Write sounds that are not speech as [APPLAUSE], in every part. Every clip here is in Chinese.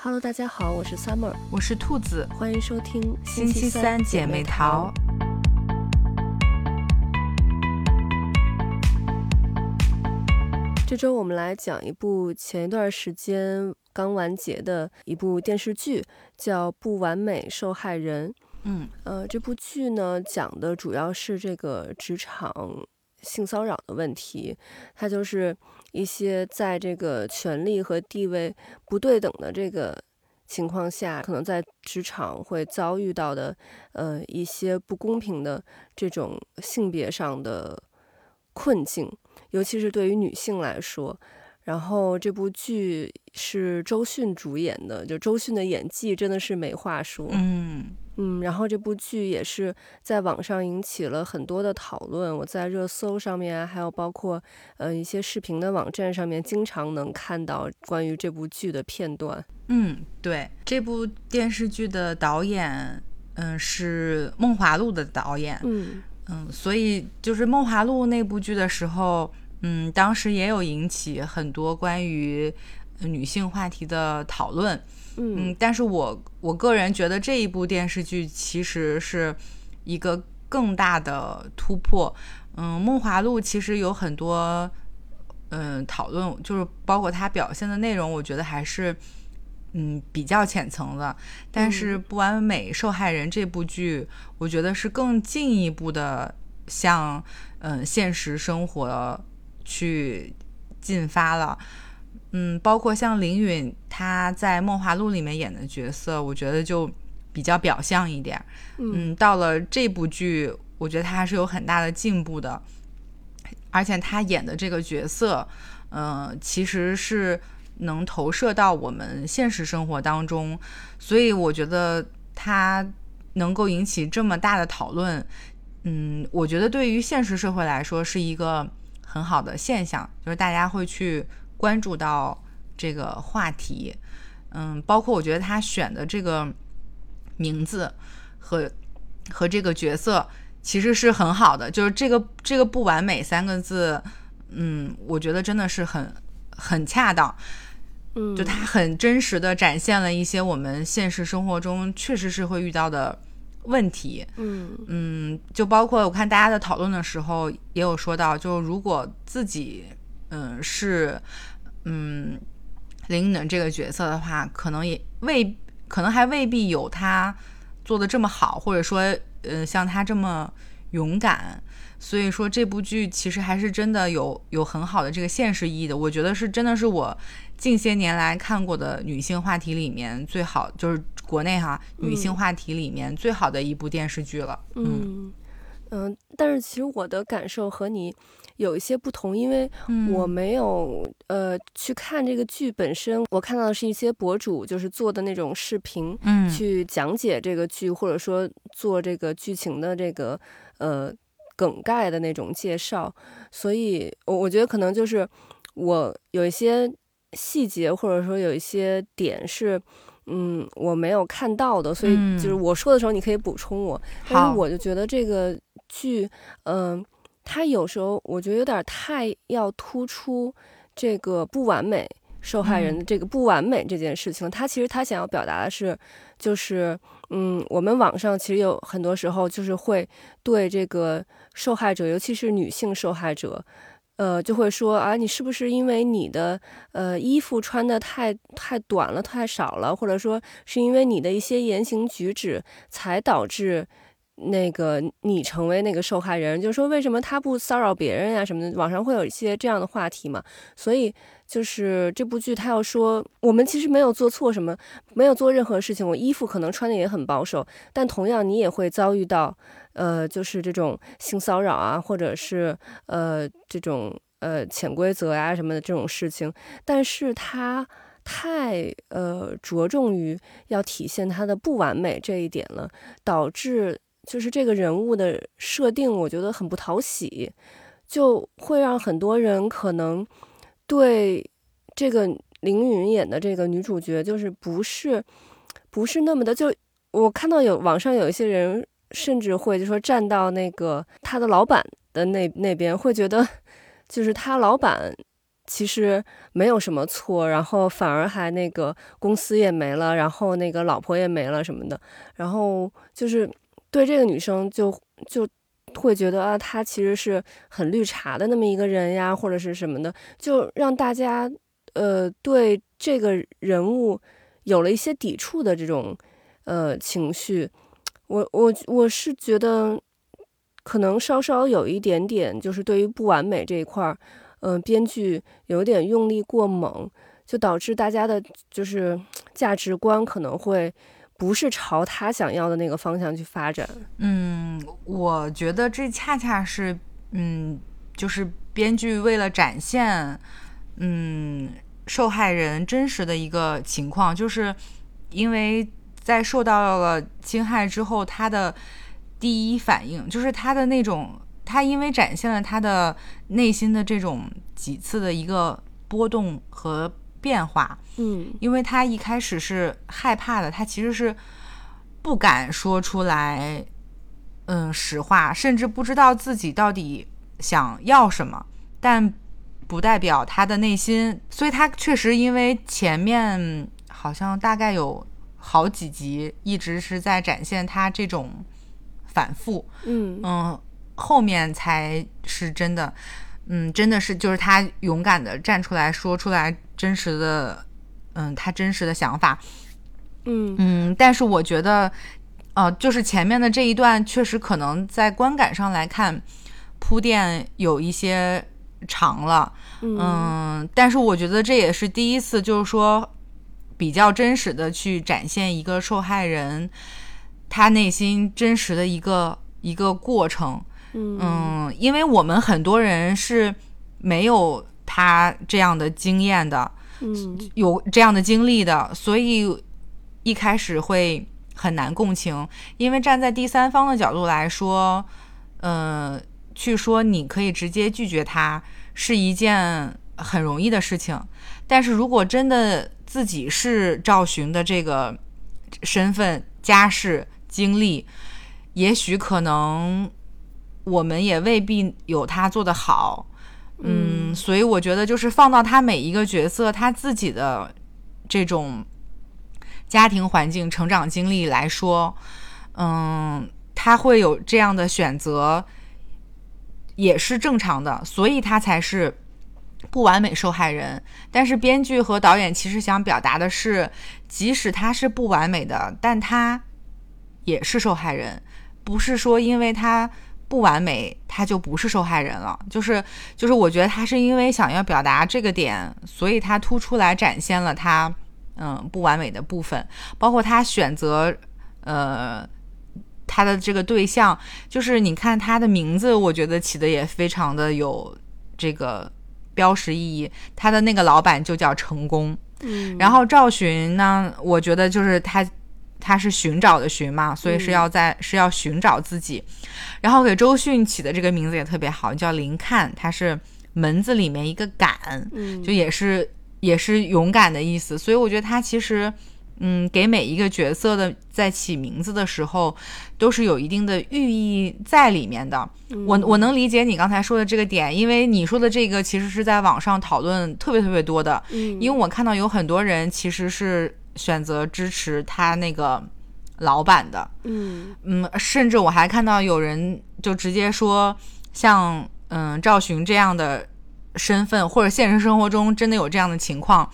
Hello，大家好，我是 Summer，我是兔子，欢迎收听星期三姐妹淘。这周我们来讲一部前一段时间刚完结的一部电视剧，叫《不完美受害人》。嗯，呃，这部剧呢讲的主要是这个职场性骚扰的问题，它就是一些在这个权力和地位不对等的这个情况下，可能在职场会遭遇到的，呃，一些不公平的这种性别上的困境，尤其是对于女性来说。然后这部剧是周迅主演的，就周迅的演技真的是没话说。嗯嗯，然后这部剧也是在网上引起了很多的讨论。我在热搜上面，还有包括呃一些视频的网站上面，经常能看到关于这部剧的片段。嗯，对，这部电视剧的导演，嗯，是《梦华录》的导演。嗯嗯，所以就是《梦华录》那部剧的时候，嗯，当时也有引起很多关于女性话题的讨论。嗯，但是我我个人觉得这一部电视剧其实是一个更大的突破。嗯，《梦华录》其实有很多嗯讨论，就是包括它表现的内容，我觉得还是嗯比较浅层的。但是《不完美受害人》这部剧，我觉得是更进一步的向嗯现实生活去进发了。嗯，包括像林允她在《梦华录》里面演的角色，我觉得就比较表象一点。嗯，到了这部剧，我觉得她还是有很大的进步的，而且她演的这个角色，嗯，其实是能投射到我们现实生活当中，所以我觉得她能够引起这么大的讨论，嗯，我觉得对于现实社会来说是一个很好的现象，就是大家会去。关注到这个话题，嗯，包括我觉得他选的这个名字和和这个角色其实是很好的，就是这个这个不完美三个字，嗯，我觉得真的是很很恰当，嗯，就他很真实的展现了一些我们现实生活中确实是会遇到的问题，嗯嗯，就包括我看大家在讨论的时候也有说到，就如果自己。嗯，是，嗯，林能这个角色的话，可能也未，可能还未必有他做的这么好，或者说，呃，像他这么勇敢。所以说，这部剧其实还是真的有有很好的这个现实意义的。我觉得是真的是我近些年来看过的女性话题里面最好，就是国内哈女性话题里面最好的一部电视剧了。嗯嗯，但是其实我的感受和你。有一些不同，因为我没有呃去看这个剧本身，我看到的是一些博主就是做的那种视频，嗯，去讲解这个剧，或者说做这个剧情的这个呃梗概的那种介绍，所以我我觉得可能就是我有一些细节，或者说有一些点是嗯我没有看到的，所以就是我说的时候你可以补充我，但是我就觉得这个剧嗯。他有时候我觉得有点太要突出这个不完美受害人的这个不完美这件事情。他其实他想要表达的是，就是嗯，我们网上其实有很多时候就是会对这个受害者，尤其是女性受害者，呃，就会说啊，你是不是因为你的呃衣服穿的太太短了、太少了，或者说是因为你的一些言行举止才导致。那个你成为那个受害人，就是说为什么他不骚扰别人呀什么的？网上会有一些这样的话题嘛。所以就是这部剧，他要说我们其实没有做错什么，没有做任何事情。我衣服可能穿的也很保守，但同样你也会遭遇到，呃，就是这种性骚扰啊，或者是呃这种呃潜规则呀什么的这种事情。但是他太呃着重于要体现他的不完美这一点了，导致。就是这个人物的设定，我觉得很不讨喜，就会让很多人可能对这个凌云演的这个女主角，就是不是不是那么的。就我看到有网上有一些人，甚至会就说站到那个他的老板的那那边，会觉得就是他老板其实没有什么错，然后反而还那个公司也没了，然后那个老婆也没了什么的，然后就是对这个女生就就会觉得啊，她其实是很绿茶的那么一个人呀，或者是什么的，就让大家呃对这个人物有了一些抵触的这种呃情绪。我我我是觉得。可能稍稍有一点点，就是对于不完美这一块儿，嗯，编剧有点用力过猛，就导致大家的，就是价值观可能会不是朝他想要的那个方向去发展。嗯，我觉得这恰恰是，嗯，就是编剧为了展现，嗯，受害人真实的一个情况，就是因为在受到了侵害之后，他的。第一反应就是他的那种，他因为展现了他的内心的这种几次的一个波动和变化，嗯，因为他一开始是害怕的，他其实是不敢说出来，嗯，实话，甚至不知道自己到底想要什么，但不代表他的内心，所以他确实因为前面好像大概有好几集一直是在展现他这种。反复，嗯。嗯，后面才是真的，嗯，真的是就是他勇敢的站出来说出来真实的，嗯，他真实的想法，嗯。嗯，但是我觉得，呃，就是前面的这一段确实可能在观感上来看铺垫有一些长了，嗯，但是我觉得这也是第一次，就是说比较真实的去展现一个受害人。他内心真实的一个一个过程，嗯，因为我们很多人是没有他这样的经验的，嗯，有这样的经历的，所以一开始会很难共情。因为站在第三方的角度来说，嗯，去说你可以直接拒绝他是一件很容易的事情，但是如果真的自己是赵寻的这个身份家世。经历，也许可能我们也未必有他做的好，嗯，所以我觉得就是放到他每一个角色他自己的这种家庭环境、成长经历来说，嗯，他会有这样的选择，也是正常的，所以他才是不完美受害人。但是编剧和导演其实想表达的是，即使他是不完美的，但他。也是受害人，不是说因为他不完美，他就不是受害人了。就是就是，我觉得他是因为想要表达这个点，所以他突出来展现了他嗯不完美的部分，包括他选择呃他的这个对象，就是你看他的名字，我觉得起的也非常的有这个标识意义。他的那个老板就叫成功，嗯，然后赵寻呢，我觉得就是他。他是寻找的寻嘛，所以是要在是要寻找自己，然后给周迅起的这个名字也特别好，叫林看，他是门字里面一个敢，嗯，就也是也是勇敢的意思，所以我觉得他其实，嗯，给每一个角色的在起名字的时候，都是有一定的寓意在里面的。我我能理解你刚才说的这个点，因为你说的这个其实是在网上讨论特别特别多的，嗯，因为我看到有很多人其实是。选择支持他那个老板的，嗯嗯，甚至我还看到有人就直接说，像嗯赵寻这样的身份，或者现实生活中真的有这样的情况，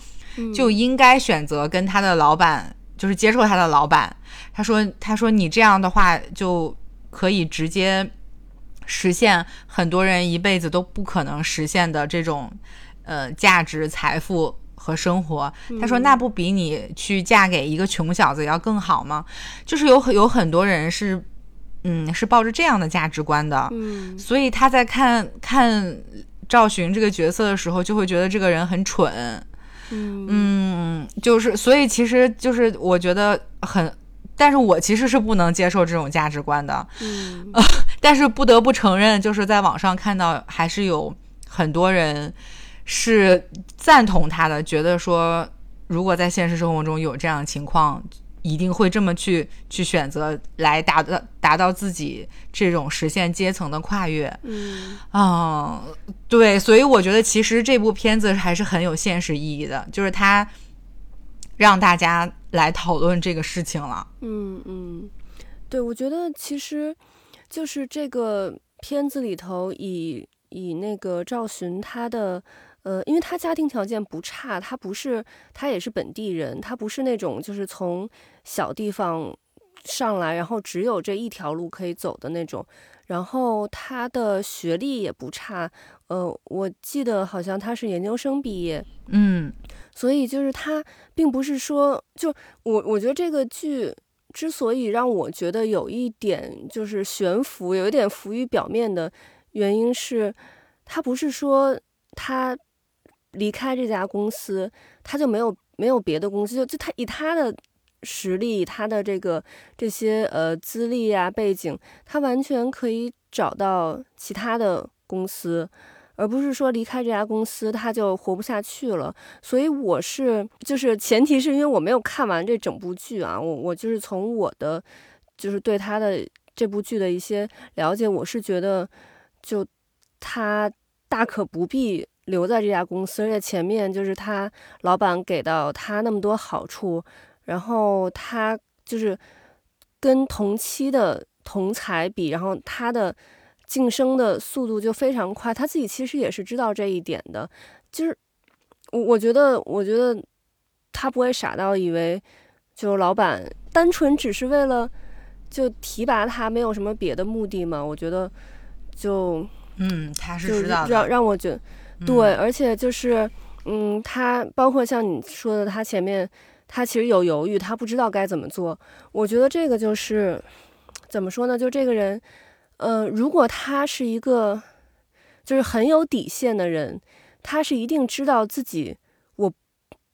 就应该选择跟他的老板，就是接受他的老板。他说，他说你这样的话就可以直接实现很多人一辈子都不可能实现的这种呃价值财富。和生活，他说那不比你去嫁给一个穷小子要更好吗？就是有很有很多人是，嗯，是抱着这样的价值观的，嗯，所以他在看看赵寻这个角色的时候，就会觉得这个人很蠢，嗯。嗯，就是，所以其实就是我觉得很，但是我其实是不能接受这种价值观的，嗯，[LAUGHS] 但是不得不承认，就是在网上看到还是有很多人。是赞同他的，觉得说，如果在现实生活中有这样的情况，一定会这么去去选择来达到达到自己这种实现阶层的跨越。嗯啊，对，所以我觉得其实这部片子还是很有现实意义的，就是它让大家来讨论这个事情了。嗯嗯，对，我觉得其实就是这个片子里头以以那个赵寻他的。呃，因为他家庭条件不差，他不是他也是本地人，他不是那种就是从小地方上来，然后只有这一条路可以走的那种。然后他的学历也不差，呃，我记得好像他是研究生毕业，嗯，所以就是他并不是说，就我我觉得这个剧之所以让我觉得有一点就是悬浮，有一点浮于表面的原因是，他不是说他。离开这家公司，他就没有没有别的公司，就就他以他的实力，他的这个这些呃资历啊背景，他完全可以找到其他的公司，而不是说离开这家公司他就活不下去了。所以我是就是前提是因为我没有看完这整部剧啊，我我就是从我的就是对他的这部剧的一些了解，我是觉得就他大可不必。留在这家公司，而且前面就是他老板给到他那么多好处，然后他就是跟同期的同才比，然后他的晋升的速度就非常快。他自己其实也是知道这一点的，就是我我觉得，我觉得他不会傻到以为就老板单纯只是为了就提拔他，没有什么别的目的嘛？我觉得就嗯，他是知道让让我觉。对，而且就是，嗯，他包括像你说的，他前面他其实有犹豫，他不知道该怎么做。我觉得这个就是怎么说呢？就这个人，呃，如果他是一个就是很有底线的人，他是一定知道自己我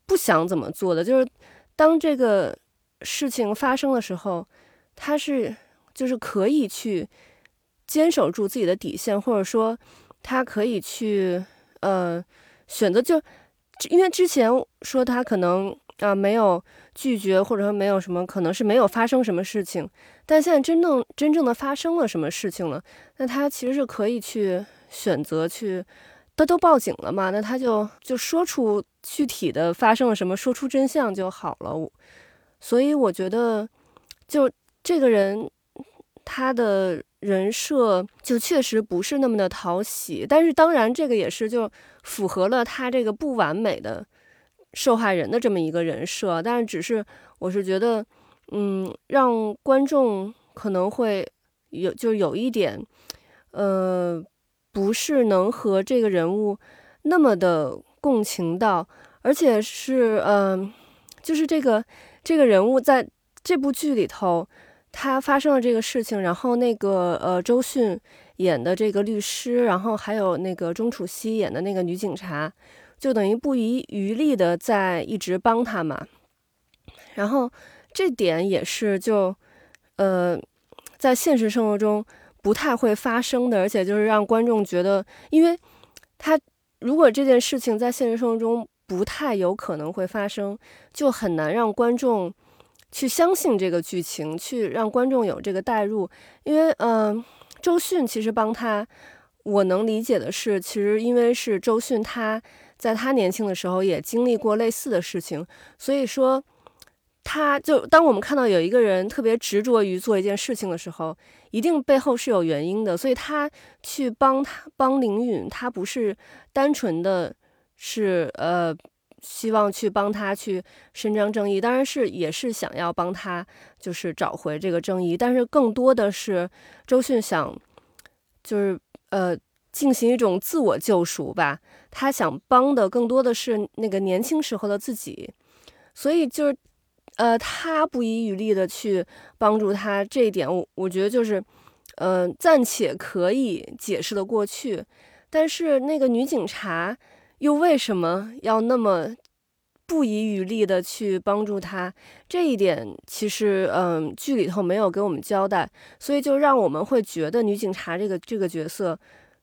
不想怎么做的。就是当这个事情发生的时候，他是就是可以去坚守住自己的底线，或者说他可以去。呃，选择就，因为之前说他可能啊没有拒绝，或者说没有什么，可能是没有发生什么事情。但现在真正真正的发生了什么事情了？那他其实是可以去选择去，他都报警了嘛？那他就就说出具体的发生了什么，说出真相就好了。所以我觉得，就这个人他的。人设就确实不是那么的讨喜，但是当然这个也是就符合了他这个不完美的受害人的这么一个人设，但是只是我是觉得，嗯，让观众可能会有就有一点，呃，不是能和这个人物那么的共情到，而且是嗯，就是这个这个人物在这部剧里头。他发生了这个事情，然后那个呃周迅演的这个律师，然后还有那个钟楚曦演的那个女警察，就等于不遗余力的在一直帮他嘛。然后这点也是就呃在现实生活中不太会发生的，而且就是让观众觉得，因为他如果这件事情在现实生活中不太有可能会发生，就很难让观众。去相信这个剧情，去让观众有这个代入，因为，嗯，周迅其实帮他，我能理解的是，其实因为是周迅，他在他年轻的时候也经历过类似的事情，所以说，他就当我们看到有一个人特别执着于做一件事情的时候，一定背后是有原因的，所以他去帮他帮林允，他不是单纯的是，呃。希望去帮他去伸张正义，当然是也是想要帮他，就是找回这个正义。但是更多的是周迅想，就是呃进行一种自我救赎吧。他想帮的更多的是那个年轻时候的自己，所以就是呃他不遗余力的去帮助他这一点，我我觉得就是嗯暂且可以解释的过去。但是那个女警察。又为什么要那么不遗余力的去帮助他？这一点其实，嗯，剧里头没有给我们交代，所以就让我们会觉得女警察这个这个角色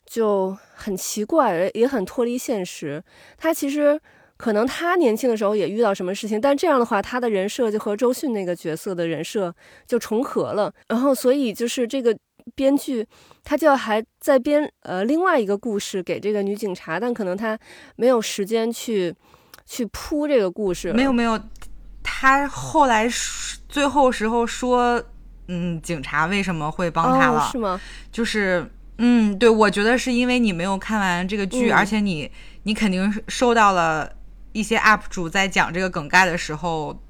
就很奇怪，也很脱离现实。她其实可能她年轻的时候也遇到什么事情，但这样的话，她的人设就和周迅那个角色的人设就重合了。然后，所以就是这个编剧他就还在编呃另外一个故事给这个女警察，但可能他没有时间去去铺这个故事。没有没有，他后来最后时候说，嗯，警察为什么会帮他了？是吗？就是。嗯，对，我觉得是因为你没有看完这个剧，而且你你肯定受到了一些 UP 主在讲这个梗概的时候，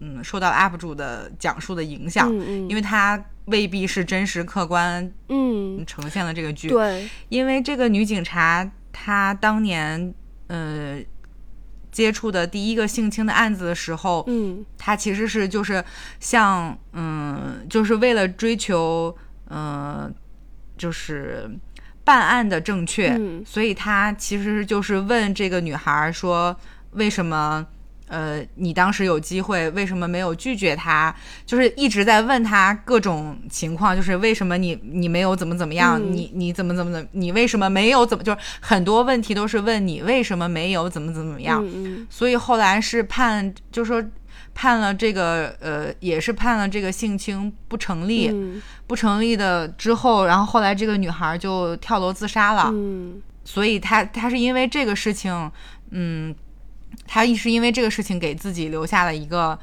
嗯，受到 UP 主的讲述的影响，因为他未必是真实客观，嗯，呈现了这个剧。对，因为这个女警察她当年呃接触的第一个性侵的案子的时候，嗯，她其实是就是像嗯，就是为了追求嗯。就是办案的正确，所以她其实就是问这个女孩说：“为什么？呃，你当时有机会，为什么没有拒绝他？就是一直在问他各种情况，就是为什么你你没有怎么怎么样？你你怎么怎么怎么？你为什么没有怎么？就是很多问题都是问你为什么没有怎么怎么怎么样？所以后来是判，就说。”判了这个，呃，也是判了这个性侵不成立，不成立的之后，然后后来这个女孩就跳楼自杀了。嗯，所以她她是因为这个事情，嗯，她是因为这个事情给自己留下了一个，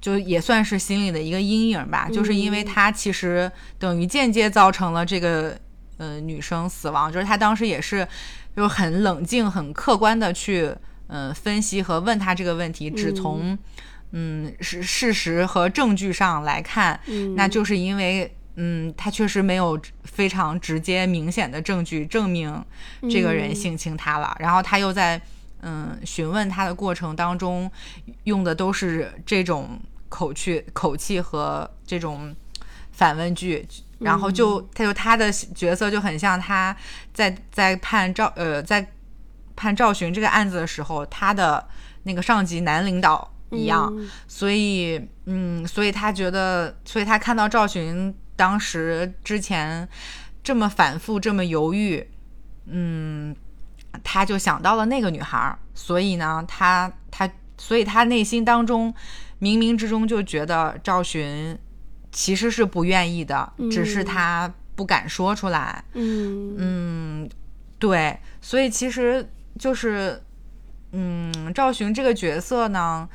就也算是心里的一个阴影吧。就是因为他其实等于间接造成了这个，呃，女生死亡。就是他当时也是，就很冷静、很客观的去，嗯，分析和问他这个问题，只从。嗯，是事实和证据上来看，那就是因为，嗯，他确实没有非常直接明显的证据证明这个人性侵他了。然后他又在，嗯，询问他的过程当中，用的都是这种口气、口气和这种反问句。然后就，他就他的角色就很像他在在判赵呃在判赵寻这个案子的时候，他的那个上级男领导。一样，所以，嗯，所以他觉得，所以他看到赵寻当时之前这么反复，这么犹豫，嗯，他就想到了那个女孩，所以呢，他他，所以他内心当中冥冥之中就觉得赵寻其实是不愿意的，只是他不敢说出来，嗯嗯，对，所以其实就是，嗯，赵寻这个角色呢。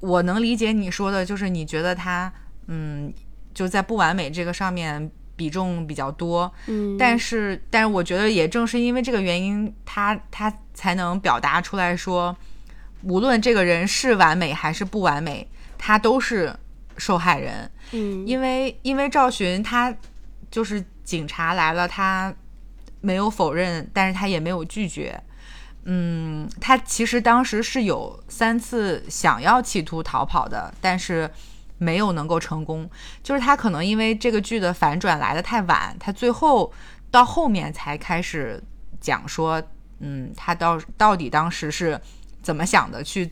我能理解你说的，就是你觉得他，嗯，就在不完美这个上面比重比较多，嗯，但是，但是我觉得也正是因为这个原因，他他才能表达出来说，无论这个人是完美还是不完美，他都是受害人，嗯，因为因为赵寻他就是警察来了，他没有否认，但是他也没有拒绝。嗯，他其实当时是有三次想要企图逃跑的，但是没有能够成功。就是他可能因为这个剧的反转来的太晚，他最后到后面才开始讲说，嗯，他到到底当时是怎么想的，去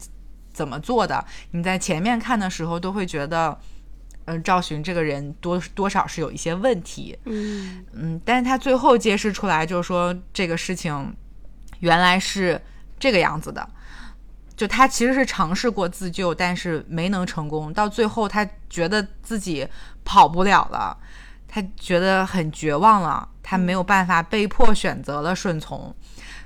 怎么做的。你在前面看的时候都会觉得，嗯，赵寻这个人多 [LAUGHS] 多少是有一些问题，嗯嗯，但是他最后揭示出来，就是说这个事情。原来是这个样子的，就他其实是尝试过自救，但是没能成功。到最后，他觉得自己跑不了了，他觉得很绝望了，他没有办法，被迫选择了顺从。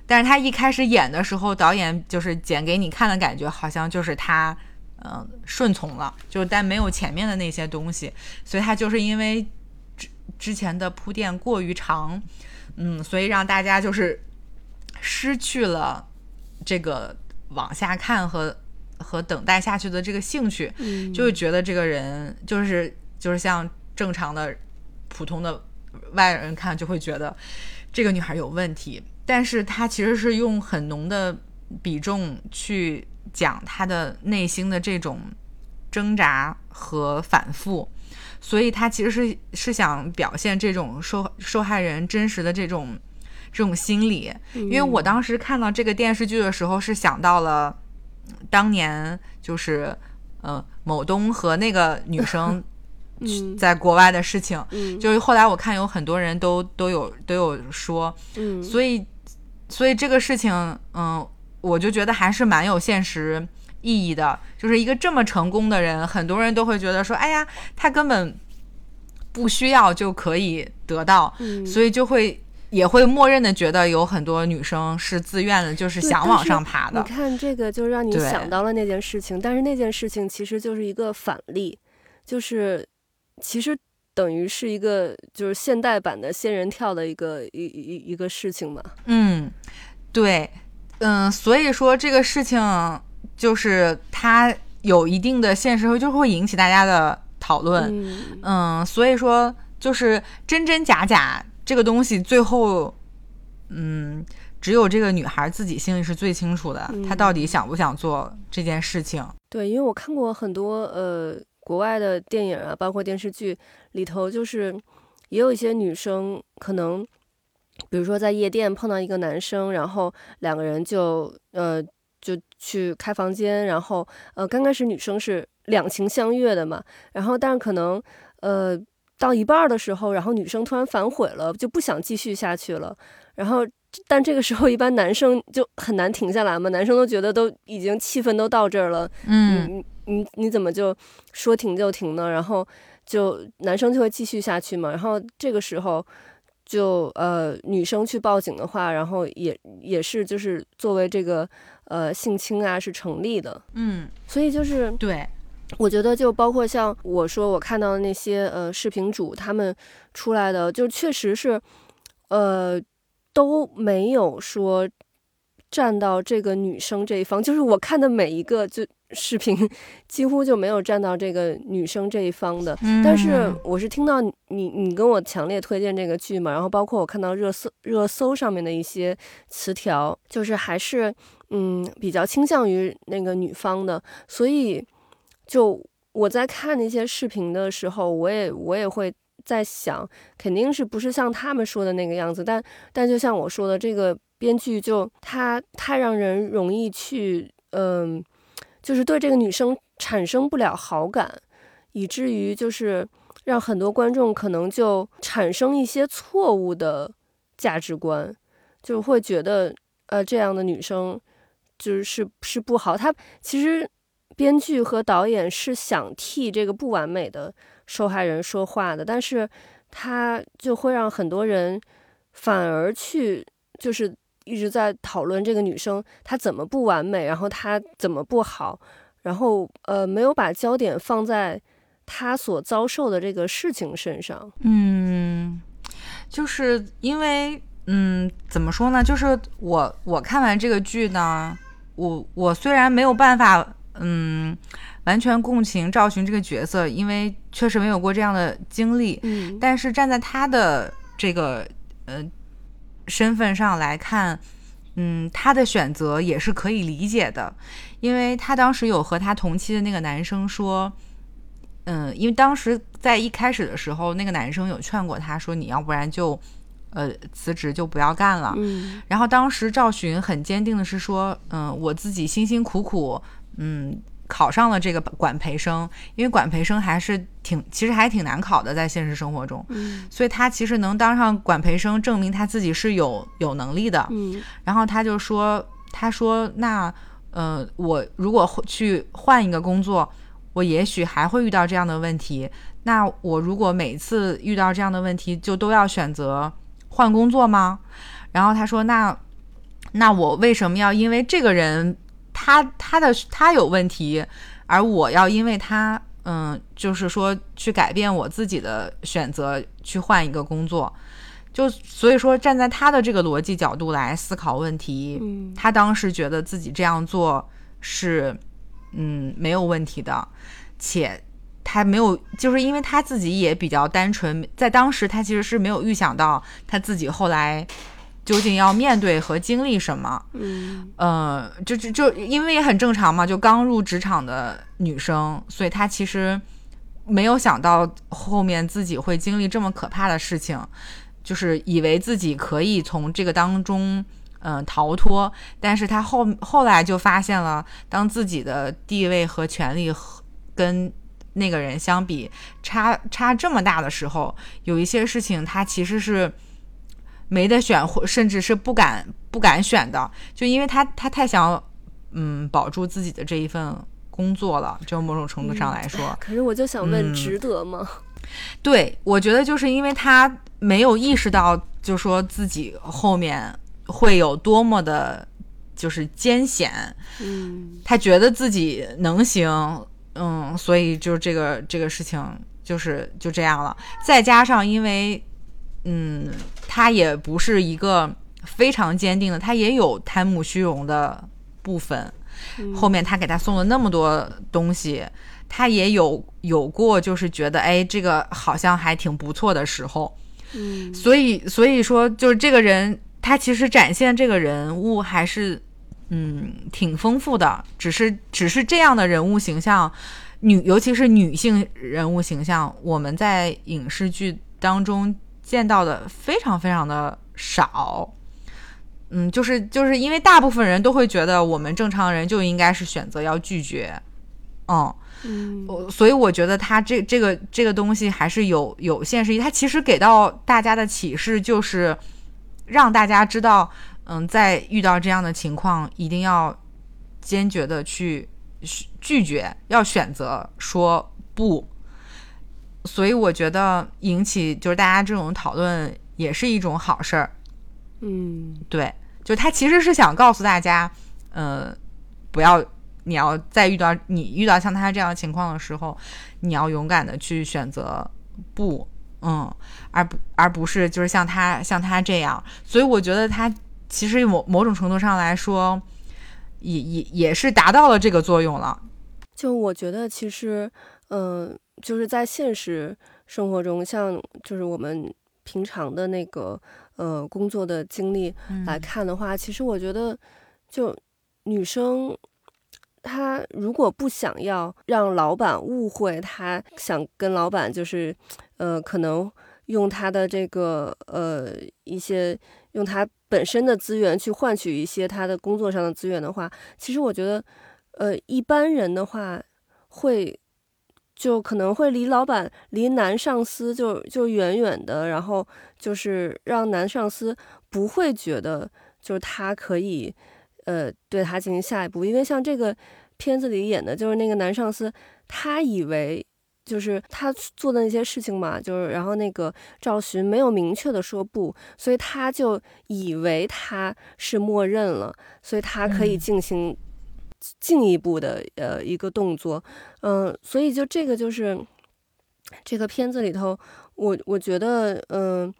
但是他一开始演的时候，导演就是剪给你看的感觉，好像就是他，嗯，顺从了，就但没有前面的那些东西，所以他就是因为之之前的铺垫过于长，嗯，所以让大家就是。失去了这个往下看和和等待下去的这个兴趣，就会觉得这个人就是就是像正常的普通的外人看就会觉得这个女孩有问题，但是她其实是用很浓的比重去讲她的内心的这种挣扎和反复，所以她其实是是想表现这种受受害人真实的这种。这种心理，因为我当时看到这个电视剧的时候，是想到了当年就是呃某东和那个女生 [LAUGHS] 在国外的事情，就是后来我看有很多人都都有都有说，所以所以这个事情，嗯，我就觉得还是蛮有现实意义的。就是一个这么成功的人，很多人都会觉得说，哎呀，他根本不需要就可以得到，所以就会。也会默认的觉得有很多女生是自愿的，就是想往上爬的。你看这个，就让你想到了那件事情，但是那件事情其实就是一个反例，就是其实等于是一个就是现代版的仙人跳的一个一一一个事情嘛。嗯，对，嗯，所以说这个事情就是它有一定的现实，就会引起大家的讨论。嗯，所以说就是真真假假。这个东西最后，嗯，只有这个女孩自己心里是最清楚的，她到底想不想做这件事情？对，因为我看过很多呃国外的电影啊，包括电视剧里头，就是也有一些女生可能，比如说在夜店碰到一个男生，然后两个人就呃就去开房间，然后呃刚开始女生是两情相悦的嘛，然后但是可能呃。到一半的时候，然后女生突然反悔了，就不想继续下去了。然后，但这个时候一般男生就很难停下来嘛，男生都觉得都已经气氛都到这儿了，嗯，你你你怎么就说停就停呢？然后就男生就会继续下去嘛。然后这个时候就呃女生去报警的话，然后也也是就是作为这个呃性侵啊是成立的，嗯，所以就是对。我觉得就包括像我说我看到的那些呃视频主他们出来的，就确实是，呃都没有说站到这个女生这一方。就是我看的每一个就视频，几乎就没有站到这个女生这一方的。但是我是听到你你跟我强烈推荐这个剧嘛，然后包括我看到热搜热搜上面的一些词条，就是还是嗯比较倾向于那个女方的，所以。就我在看那些视频的时候，我也我也会在想，肯定是不是像他们说的那个样子。但但就像我说的，这个编剧就他太让人容易去，嗯，就是对这个女生产生不了好感，以至于就是让很多观众可能就产生一些错误的价值观，就会觉得呃这样的女生就是是不好。她其实。编剧和导演是想替这个不完美的受害人说话的，但是他就会让很多人反而去就是一直在讨论这个女生她怎么不完美，然后她怎么不好，然后呃没有把焦点放在她所遭受的这个事情身上。嗯，就是因为嗯怎么说呢？就是我我看完这个剧呢，我我虽然没有办法。嗯，完全共情赵寻这个角色，因为确实没有过这样的经历。嗯，但是站在他的这个呃身份上来看，嗯，他的选择也是可以理解的，因为他当时有和他同期的那个男生说，嗯，因为当时在一开始的时候，那个男生有劝过他说，你要不然就呃辞职，就不要干了。嗯，然后当时赵寻很坚定的是说，嗯，我自己辛辛苦苦。嗯，考上了这个管培生，因为管培生还是挺，其实还挺难考的，在现实生活中。嗯，所以他其实能当上管培生，证明他自己是有有能力的。嗯，然后他就说，他说，那，呃，我如果去换一个工作，我也许还会遇到这样的问题。那我如果每次遇到这样的问题，就都要选择换工作吗？然后他说，那，那我为什么要因为这个人？他他的他有问题，而我要因为他，嗯，就是说去改变我自己的选择，去换一个工作，就所以说站在他的这个逻辑角度来思考问题，嗯，他当时觉得自己这样做是，嗯，没有问题的，且他没有，就是因为他自己也比较单纯，在当时他其实是没有预想到他自己后来。究竟要面对和经历什么？嗯，呃，就就就因为也很正常嘛，就刚入职场的女生，所以她其实没有想到后面自己会经历这么可怕的事情，就是以为自己可以从这个当中嗯逃脱，但是她后后来就发现了，当自己的地位和权利跟那个人相比差差这么大的时候，有一些事情她其实是。没得选，或甚至是不敢不敢选的，就因为他他太想嗯保住自己的这一份工作了，就某种程度上来说。可是我就想问，值得吗？对，我觉得就是因为他没有意识到，就说自己后面会有多么的，就是艰险。嗯，他觉得自己能行，嗯，所以就这个这个事情就是就这样了。再加上因为，嗯，他也不是一个非常坚定的，他也有贪慕虚荣的部分。后面他给他送了那么多东西。他也有有过，就是觉得，哎，这个好像还挺不错的时候，嗯，所以所以说，就是这个人，他其实展现这个人物还是，嗯，挺丰富的。只是只是这样的人物形象，女尤其是女性人物形象，我们在影视剧当中见到的非常非常的少。嗯，就是就是因为大部分人都会觉得，我们正常人就应该是选择要拒绝，嗯。嗯，所以我觉得他这这个这个东西还是有有现实意义。他其实给到大家的启示就是，让大家知道，嗯，在遇到这样的情况，一定要坚决的去拒绝，要选择说不。所以我觉得引起就是大家这种讨论也是一种好事儿。嗯，对，就他其实是想告诉大家，呃，不要。你要再遇到你遇到像他这样的情况的时候，你要勇敢的去选择不，嗯，而不而不是就是像他像他这样，所以我觉得他其实某某种程度上来说，也也也是达到了这个作用了。就我觉得其实，嗯，就是在现实生活中，像就是我们平常的那个呃工作的经历来看的话，其实我觉得就女生。她如果不想要让老板误会，她想跟老板就是，呃，可能用他的这个呃一些用他本身的资源去换取一些他的工作上的资源的话，其实我觉得，呃，一般人的话会就可能会离老板离男上司就就远远的，然后就是让男上司不会觉得就是他可以。呃，对他进行下一步，因为像这个片子里演的，就是那个男上司，他以为就是他做的那些事情嘛，就是然后那个赵寻没有明确的说不，所以他就以为他是默认了，所以他可以进行进一步的呃一个动作，嗯，所以就这个就是这个片子里头，我我觉得，嗯。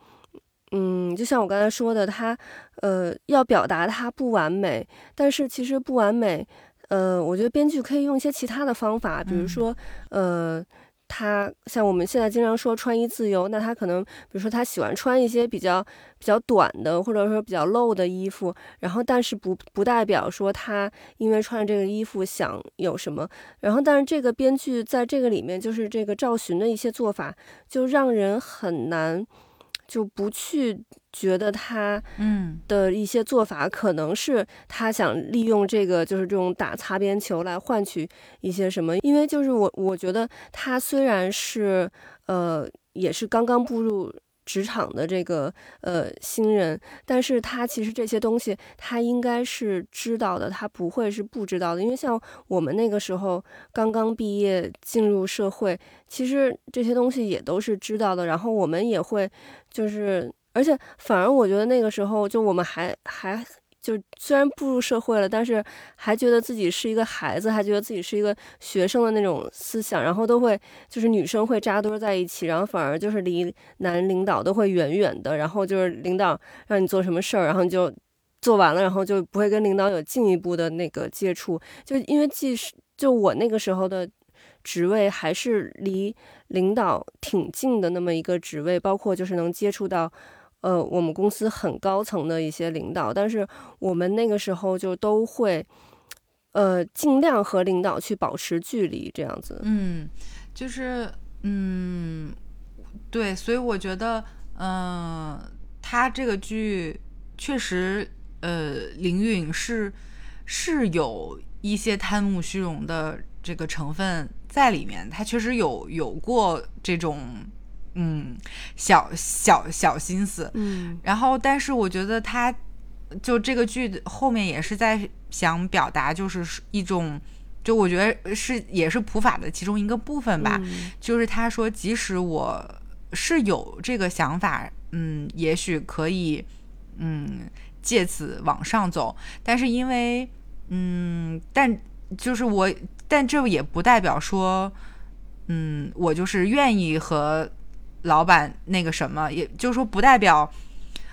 嗯，就像我刚才说的，他，呃，要表达他不完美，但是其实不完美，呃，我觉得编剧可以用一些其他的方法，比如说，呃，他像我们现在经常说穿衣自由，那他可能，比如说他喜欢穿一些比较比较短的，或者说比较露的衣服，然后但是不不代表说他因为穿这个衣服想有什么，然后但是这个编剧在这个里面就是这个赵寻的一些做法，就让人很难。就不去觉得他嗯的一些做法可能是他想利用这个就是这种打擦边球来换取一些什么，因为就是我我觉得他虽然是呃也是刚刚步入。职场的这个呃新人，但是他其实这些东西他应该是知道的，他不会是不知道的。因为像我们那个时候刚刚毕业进入社会，其实这些东西也都是知道的。然后我们也会就是，而且反而我觉得那个时候就我们还还。就虽然步入社会了，但是还觉得自己是一个孩子，还觉得自己是一个学生的那种思想，然后都会就是女生会扎堆在一起，然后反而就是离男领导都会远远的，然后就是领导让你做什么事儿，然后你就做完了，然后就不会跟领导有进一步的那个接触，就因为即使就我那个时候的职位还是离领导挺近的那么一个职位，包括就是能接触到。呃，我们公司很高层的一些领导，但是我们那个时候就都会，呃，尽量和领导去保持距离，这样子。嗯，就是，嗯，对，所以我觉得，嗯，他这个剧确实，呃，林允是是有一些贪慕虚荣的这个成分在里面，他确实有有过这种。嗯小小小心思，嗯，然后但是我觉得他就这个剧后面也是在想表达，就是一种，就我觉得是也是普法的其中一个部分吧，就是他说即使我是有这个想法，嗯，也许可以，嗯，借此往上走，但是因为，嗯，但就是我，但这也不代表说。嗯，我就是愿意和老板那个什么，也就是说，不代表，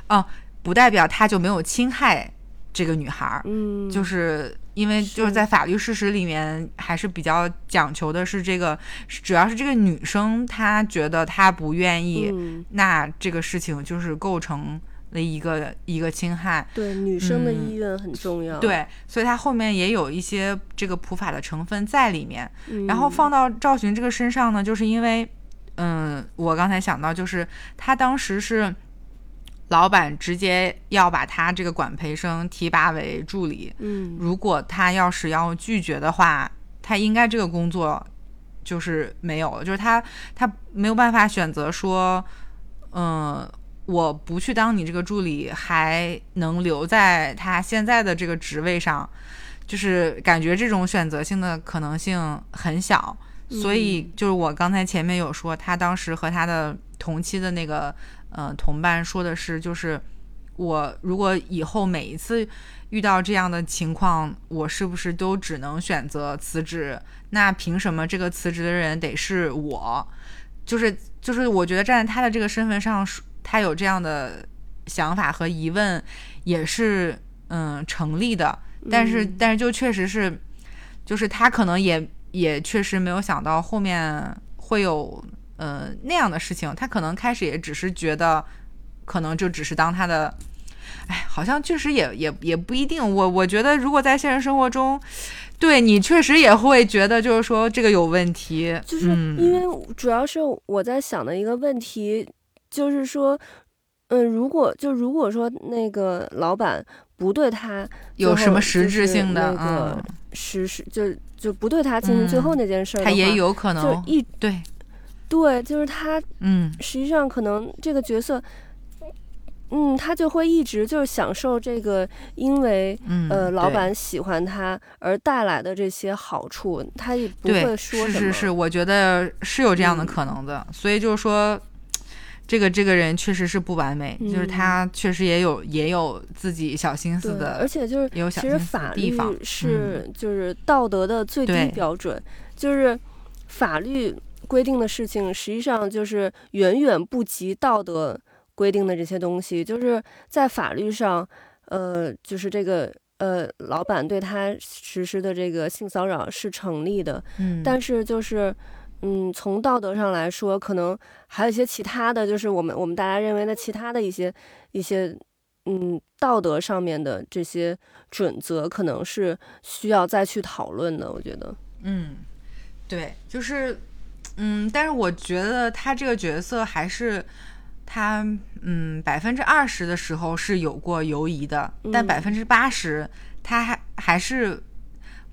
啊，不代表他就没有侵害这个女孩儿。嗯，就是因为就是在法律事实里面还是比较讲求的是这个，主要是这个女生她觉得她不愿意，那这个事情就是构成。的一个一个侵害，对女生的意愿很重要，对，所以它后面也有一些这个普法的成分在里面。然后放到赵寻这个身上呢，就是因为，嗯，我刚才想到，就是他当时是老板直接要把他这个管培生提拔为助理，嗯，如果他要是要拒绝的话，他应该这个工作就是没有了，就是他他没有办法选择说，嗯。我不去当你这个助理，还能留在他现在的这个职位上，就是感觉这种选择性的可能性很小。所以就是我刚才前面有说，他当时和他的同期的那个呃同伴说的是，就是我如果以后每一次遇到这样的情况，我是不是都只能选择辞职？那凭什么这个辞职的人得是我？就是就是我觉得站在他的这个身份上他有这样的想法和疑问，也是嗯成立的，但是但是就确实是，就是他可能也也确实没有想到后面会有呃那样的事情，他可能开始也只是觉得，可能就只是当他的，哎，好像确实也也也不一定。我我觉得如果在现实生活中，对你确实也会觉得就是说这个有问题，就是因为主要是我在想的一个问题。就是说，嗯，如果就如果说那个老板不对他有什么实质性的那个实施，就就不对他进行最后那件事儿，他也有可能就一对对，就是他，嗯，实际上可能这个角色，嗯，他就会一直就是享受这个，因为呃老板喜欢他而带来的这些好处，他也不会说是是是，我觉得是有这样的可能的，所以就是说。这个这个人确实是不完美，就是他确实也有也有自己小心思的，而且就是其实法律是就是道德的最低标准，就是法律规定的事情，实际上就是远远不及道德规定的这些东西。就是在法律上，呃，就是这个呃，老板对他实施的这个性骚扰是成立的，嗯，但是就是。嗯，从道德上来说，可能还有一些其他的就是我们我们大家认为的其他的一些一些嗯道德上面的这些准则，可能是需要再去讨论的。我觉得，嗯，对，就是嗯，但是我觉得他这个角色还是他嗯百分之二十的时候是有过犹疑的，但百分之八十他还还是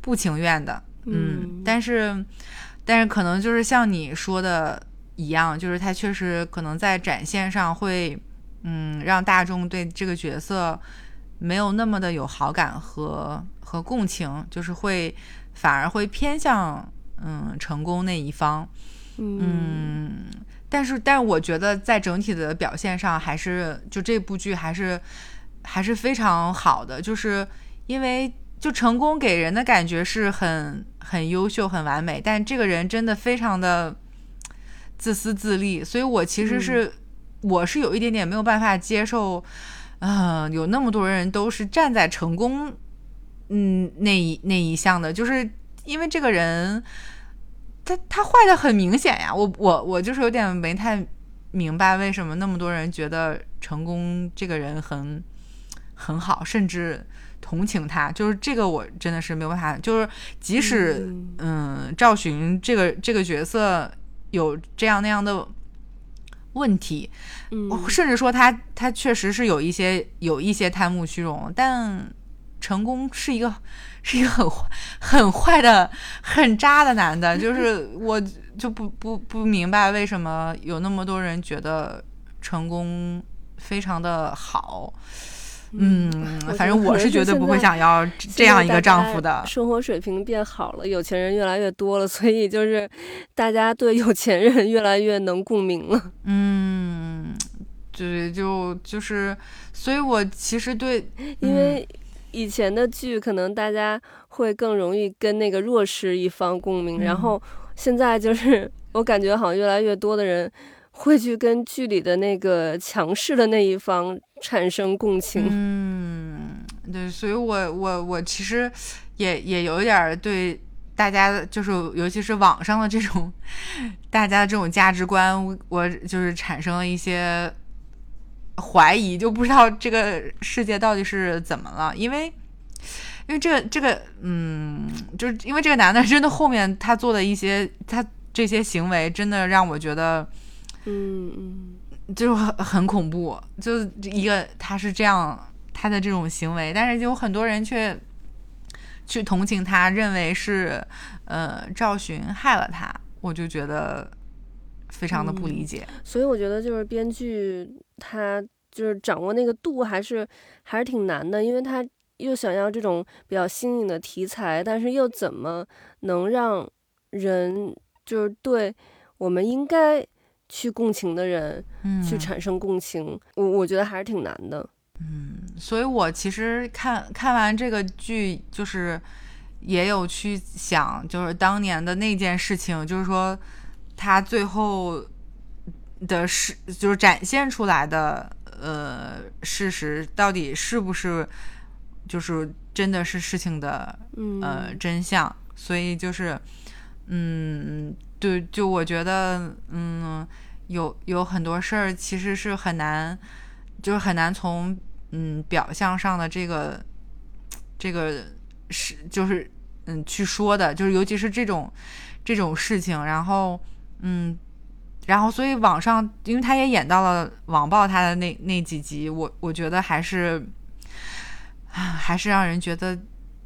不情愿的。嗯，但是。但是可能就是像你说的一样，就是他确实可能在展现上会，嗯，让大众对这个角色没有那么的有好感和和共情，就是会反而会偏向嗯成功那一方，嗯，但是但是我觉得在整体的表现上还是就这部剧还是还是非常好的，就是因为。就成功给人的感觉是很很优秀、很完美，但这个人真的非常的自私自利，所以我其实是我是有一点点没有办法接受，嗯，有那么多人都是站在成功，嗯，那一那一项的，就是因为这个人他他坏的很明显呀，我我我就是有点没太明白为什么那么多人觉得成功这个人很很好，甚至。同情他，就是这个，我真的是没有办法。就是即使嗯，赵寻这个这个角色有这样那样的问题，甚至说他他确实是有一些有一些贪慕虚荣，但成功是一个 [LAUGHS] 是一个很坏、很坏的、很渣的男的，就是我 [LAUGHS] 就不不不明白为什么有那么多人觉得成功非常的好。嗯，反正我是绝对不会想要这样一个丈夫的。生活水平变好了，有钱人越来越多了，所以就是大家对有钱人越来越能共鸣了。嗯，对，就就是，所以我其实对，因为。以前的剧可能大家会更容易跟那个弱势一方共鸣，然后现在就是 [LAUGHS] 我感觉好像越来越多的人会去跟剧里的那个强势的那一方产生共情。嗯，对，所以我我我其实也也有一点对大家就是尤其是网上的这种大家的这种价值观，我就是产生了一些。怀疑就不知道这个世界到底是怎么了，因为，因为这个这个，嗯，就是因为这个男的真的后面他做的一些他这些行为，真的让我觉得，嗯嗯，就是很很恐怖，就一个他是这样他的这种行为，但是有很多人却去同情他，认为是呃赵寻害了他，我就觉得。非常的不理解，所以我觉得就是编剧他就是掌握那个度还是还是挺难的，因为他又想要这种比较新颖的题材，但是又怎么能让人就是对我们应该去共情的人去产生共情，我我觉得还是挺难的。嗯，所以我其实看看完这个剧，就是也有去想，就是当年的那件事情，就是说。他最后的事就是展现出来的，呃，事实到底是不是就是真的是事情的呃真相？所以就是，嗯，对，就我觉得，嗯，有有很多事儿其实是很难，就是很难从嗯表象上的这个这个是就是嗯去说的，就是尤其是这种这种事情，然后。嗯，然后所以网上，因为他也演到了网暴他的那那几集，我我觉得还是，还是让人觉得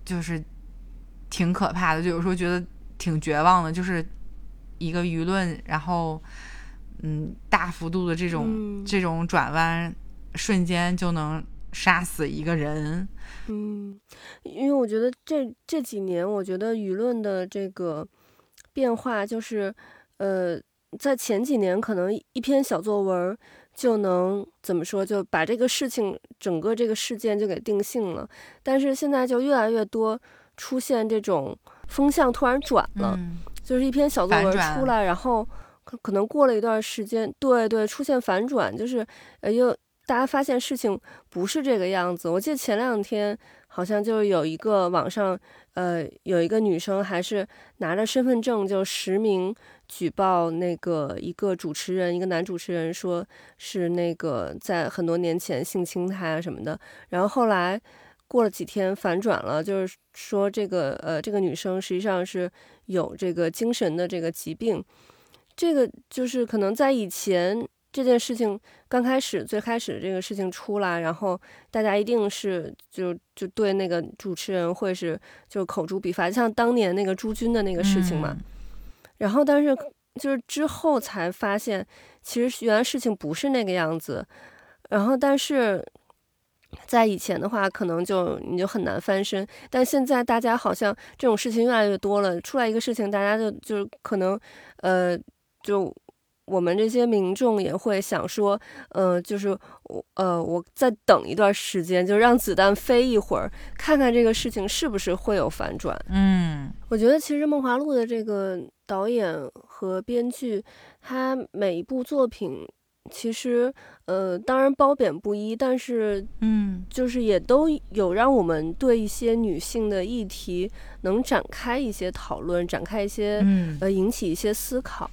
就是挺可怕的，就有时候觉得挺绝望的，就是一个舆论，然后嗯，大幅度的这种这种转弯，瞬间就能杀死一个人。嗯，因为我觉得这这几年，我觉得舆论的这个变化就是。呃，在前几年，可能一篇小作文就能怎么说，就把这个事情整个这个事件就给定性了。但是现在就越来越多出现这种风向突然转了，就是一篇小作文出来，然后可可能过了一段时间，对对，出现反转，就是呃，又大家发现事情不是这个样子。我记得前两天好像就有一个网上，呃，有一个女生还是拿着身份证就实名。举报那个一个主持人，一个男主持人，说是那个在很多年前性侵她啊什么的。然后后来过了几天反转了，就是说这个呃这个女生实际上是有这个精神的这个疾病。这个就是可能在以前这件事情刚开始最开始这个事情出来，然后大家一定是就就对那个主持人会是就口诛笔伐，像当年那个朱军的那个事情嘛。然后，但是就是之后才发现，其实原来事情不是那个样子。然后，但是在以前的话，可能就你就很难翻身。但现在大家好像这种事情越来越多了，出来一个事情，大家就就可能呃就。我们这些民众也会想说，嗯，就是我，呃，我再等一段时间，就让子弹飞一会儿，看看这个事情是不是会有反转。嗯，我觉得其实《梦华录》的这个导演和编剧，他每一部作品，其实，呃，当然褒贬不一，但是，嗯，就是也都有让我们对一些女性的议题能展开一些讨论，展开一些，嗯呃，引起一些思考。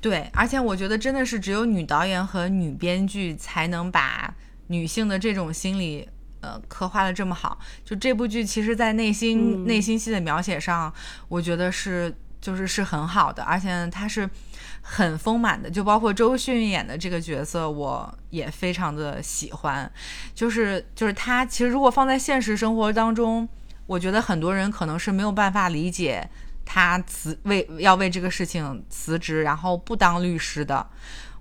对，而且我觉得真的是只有女导演和女编剧才能把女性的这种心理，呃，刻画的这么好。就这部剧，其实，在内心内心戏的描写上，我觉得是就是是很好的，而且它是很丰满的，就包括周迅演的这个角色，我也非常的喜欢。就是就是他其实如果放在现实生活当中，我觉得很多人可能是没有办法理解他辞为要为这个事情辞职，然后不当律师的。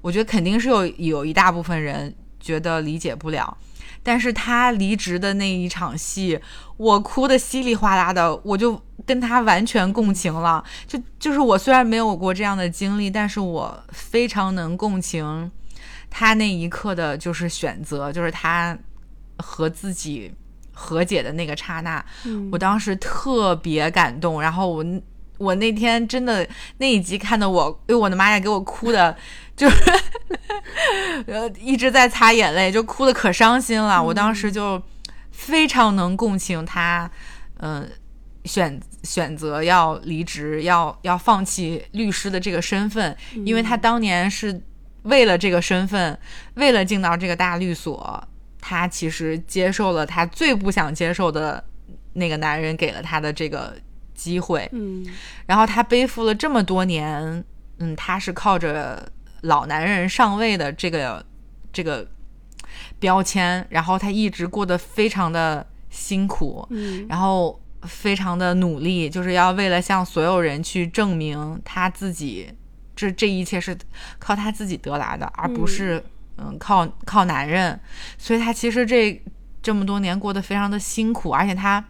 我觉得肯定是有有一大部分人觉得理解不了。但是他离职的那一场戏，我哭的稀里哗啦的，我就跟他完全共情了。就就是我虽然没有过这样的经历，但是我非常能共情他那一刻的，就是选择，就是他和自己和解的那个刹那。我当时特别感动，然后我我那天真的那一集看的我，哎呦我的妈呀，给我哭的。就是呃 [LAUGHS] 一直在擦眼泪，就哭的可伤心了。我当时就非常能共情他，嗯，选选择要离职，要要放弃律师的这个身份，因为他当年是为了这个身份，为了进到这个大律所，他其实接受了他最不想接受的那个男人给了他的这个机会。嗯，然后他背负了这么多年，嗯，他是靠着。老男人上位的这个这个标签，然后他一直过得非常的辛苦，嗯，然后非常的努力，就是要为了向所有人去证明他自己，这这一切是靠他自己得来的，而不是嗯靠靠男人，所以他其实这这么多年过得非常的辛苦，而且他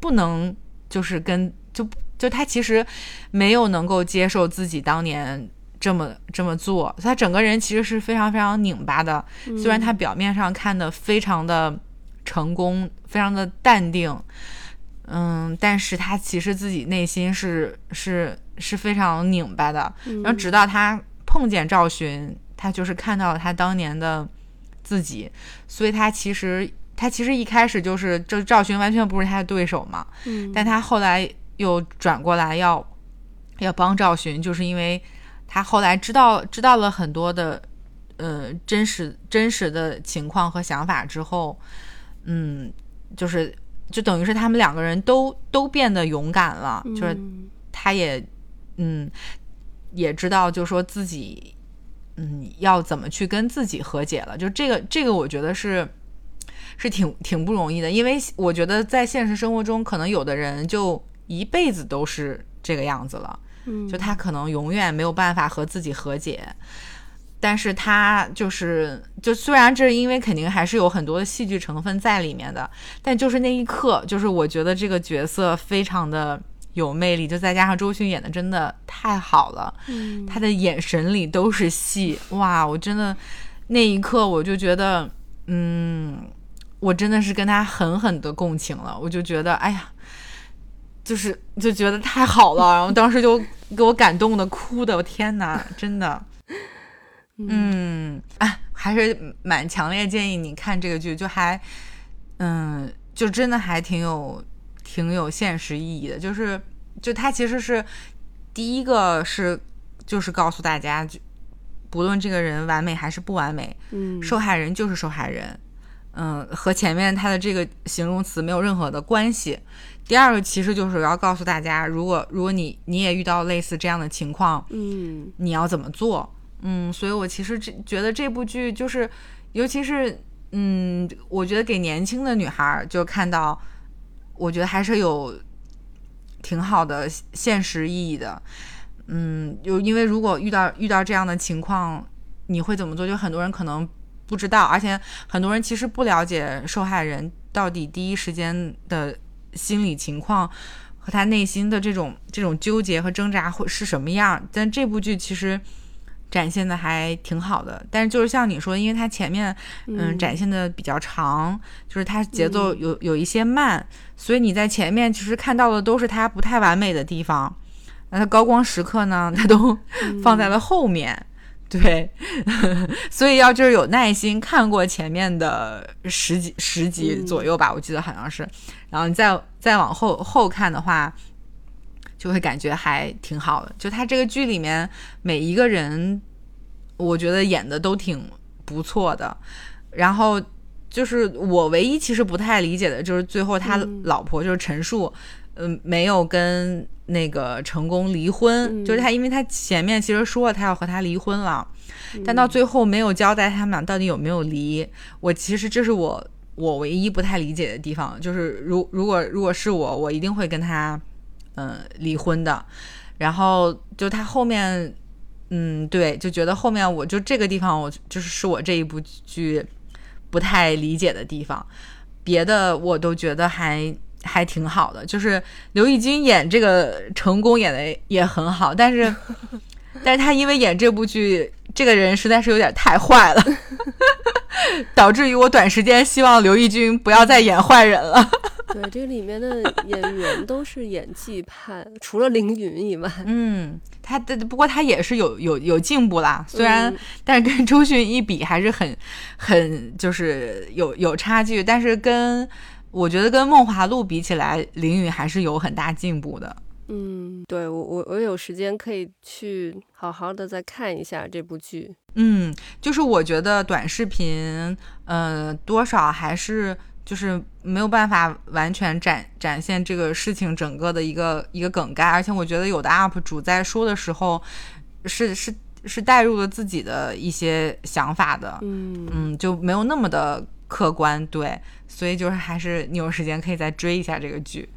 不能就是跟就就他其实没有能够接受自己当年。这么这么做，他整个人其实是非常非常拧巴的。虽然他表面上看的非常的成功，非常的淡定，嗯，但是他其实自己内心是是是非常拧巴的。然后直到他碰见赵寻，他就是看到了他当年的自己，所以他其实他其实一开始就是这赵寻完全不是他的对手嘛。嗯，但他后来又转过来要要帮赵寻，就是因为。他后来知道知道了很多的，呃，真实真实的情况和想法之后，嗯，就是就等于是他们两个人都都变得勇敢了，就是他也嗯也知道，就说自己嗯要怎么去跟自己和解了，就这个这个我觉得是是挺挺不容易的，因为我觉得在现实生活中，可能有的人就一辈子都是这个样子了。就他可能永远没有办法和自己和解，但是他就是，就虽然这是因为肯定还是有很多的戏剧成分在里面的，但就是那一刻，就是我觉得这个角色非常的有魅力，就再加上周迅演的真的太好了，他的眼神里都是戏，哇，我真的那一刻我就觉得，嗯，我真的是跟他狠狠的共情了，我就觉得，哎呀。就是就觉得太好了，然后当时就给我感动的哭的，我天哪，[LAUGHS] 真的，嗯，哎，还是蛮强烈建议你看这个剧，就还，嗯，就真的还挺有挺有现实意义的，就是就它其实是第一个是就是告诉大家，就不论这个人完美还是不完美，嗯，受害人就是受害人，嗯，和前面他的这个形容词没有任何的关系。第二个其实就是要告诉大家，如果如果你你也遇到类似这样的情况，嗯，你要怎么做？嗯，所以我其实这觉得这部剧就是，尤其是嗯，我觉得给年轻的女孩就看到，我觉得还是有挺好的现实意义的。嗯，就因为如果遇到遇到这样的情况，你会怎么做？就很多人可能不知道，而且很多人其实不了解受害人到底第一时间的。心理情况和他内心的这种这种纠结和挣扎会是什么样？但这部剧其实展现的还挺好的。但是就是像你说，因为它前面嗯展现的比较长，就是它节奏有有一些慢，所以你在前面其实看到的都是它不太完美的地方。那它高光时刻呢，它都放在了后面。[LAUGHS] 对，所以要就是有耐心看过前面的十几十集左右吧，我记得好像是，然后你再再往后后看的话，就会感觉还挺好的。就他这个剧里面每一个人，我觉得演的都挺不错的。然后就是我唯一其实不太理解的就是最后他老婆就是陈数，嗯，没有跟那个成功离婚，就是他，因为他前面其实说了他要和他离婚了，但到最后没有交代他们俩到底有没有离。我其实这是我我唯一不太理解的地方，就是如如果如果是我，我一定会跟他嗯离婚的。然后就他后面，嗯，对，就觉得后面我就这个地方，我就是是我这一部剧不太理解的地方，别的我都觉得还。还挺好的，就是刘奕君演这个成功演的也很好，但是，[LAUGHS] 但是他因为演这部剧，这个人实在是有点太坏了，[LAUGHS] [LAUGHS] 导致于我短时间希望刘奕君不要再演坏人了。[LAUGHS] 对，这里面的演员都是演技派，除了凌云以外，嗯，他的不过他也是有有有进步啦，虽然 [LAUGHS] 但是跟周迅一比还是很很就是有有差距，但是跟。我觉得跟《梦华录》比起来，林允还是有很大进步的。嗯，对我我我有时间可以去好好的再看一下这部剧。嗯，就是我觉得短视频，呃，多少还是就是没有办法完全展展现这个事情整个的一个一个梗概，而且我觉得有的 UP 主在说的时候，是是是带入了自己的一些想法的。嗯嗯，就没有那么的。客观对，所以就是还是你有时间可以再追一下这个剧。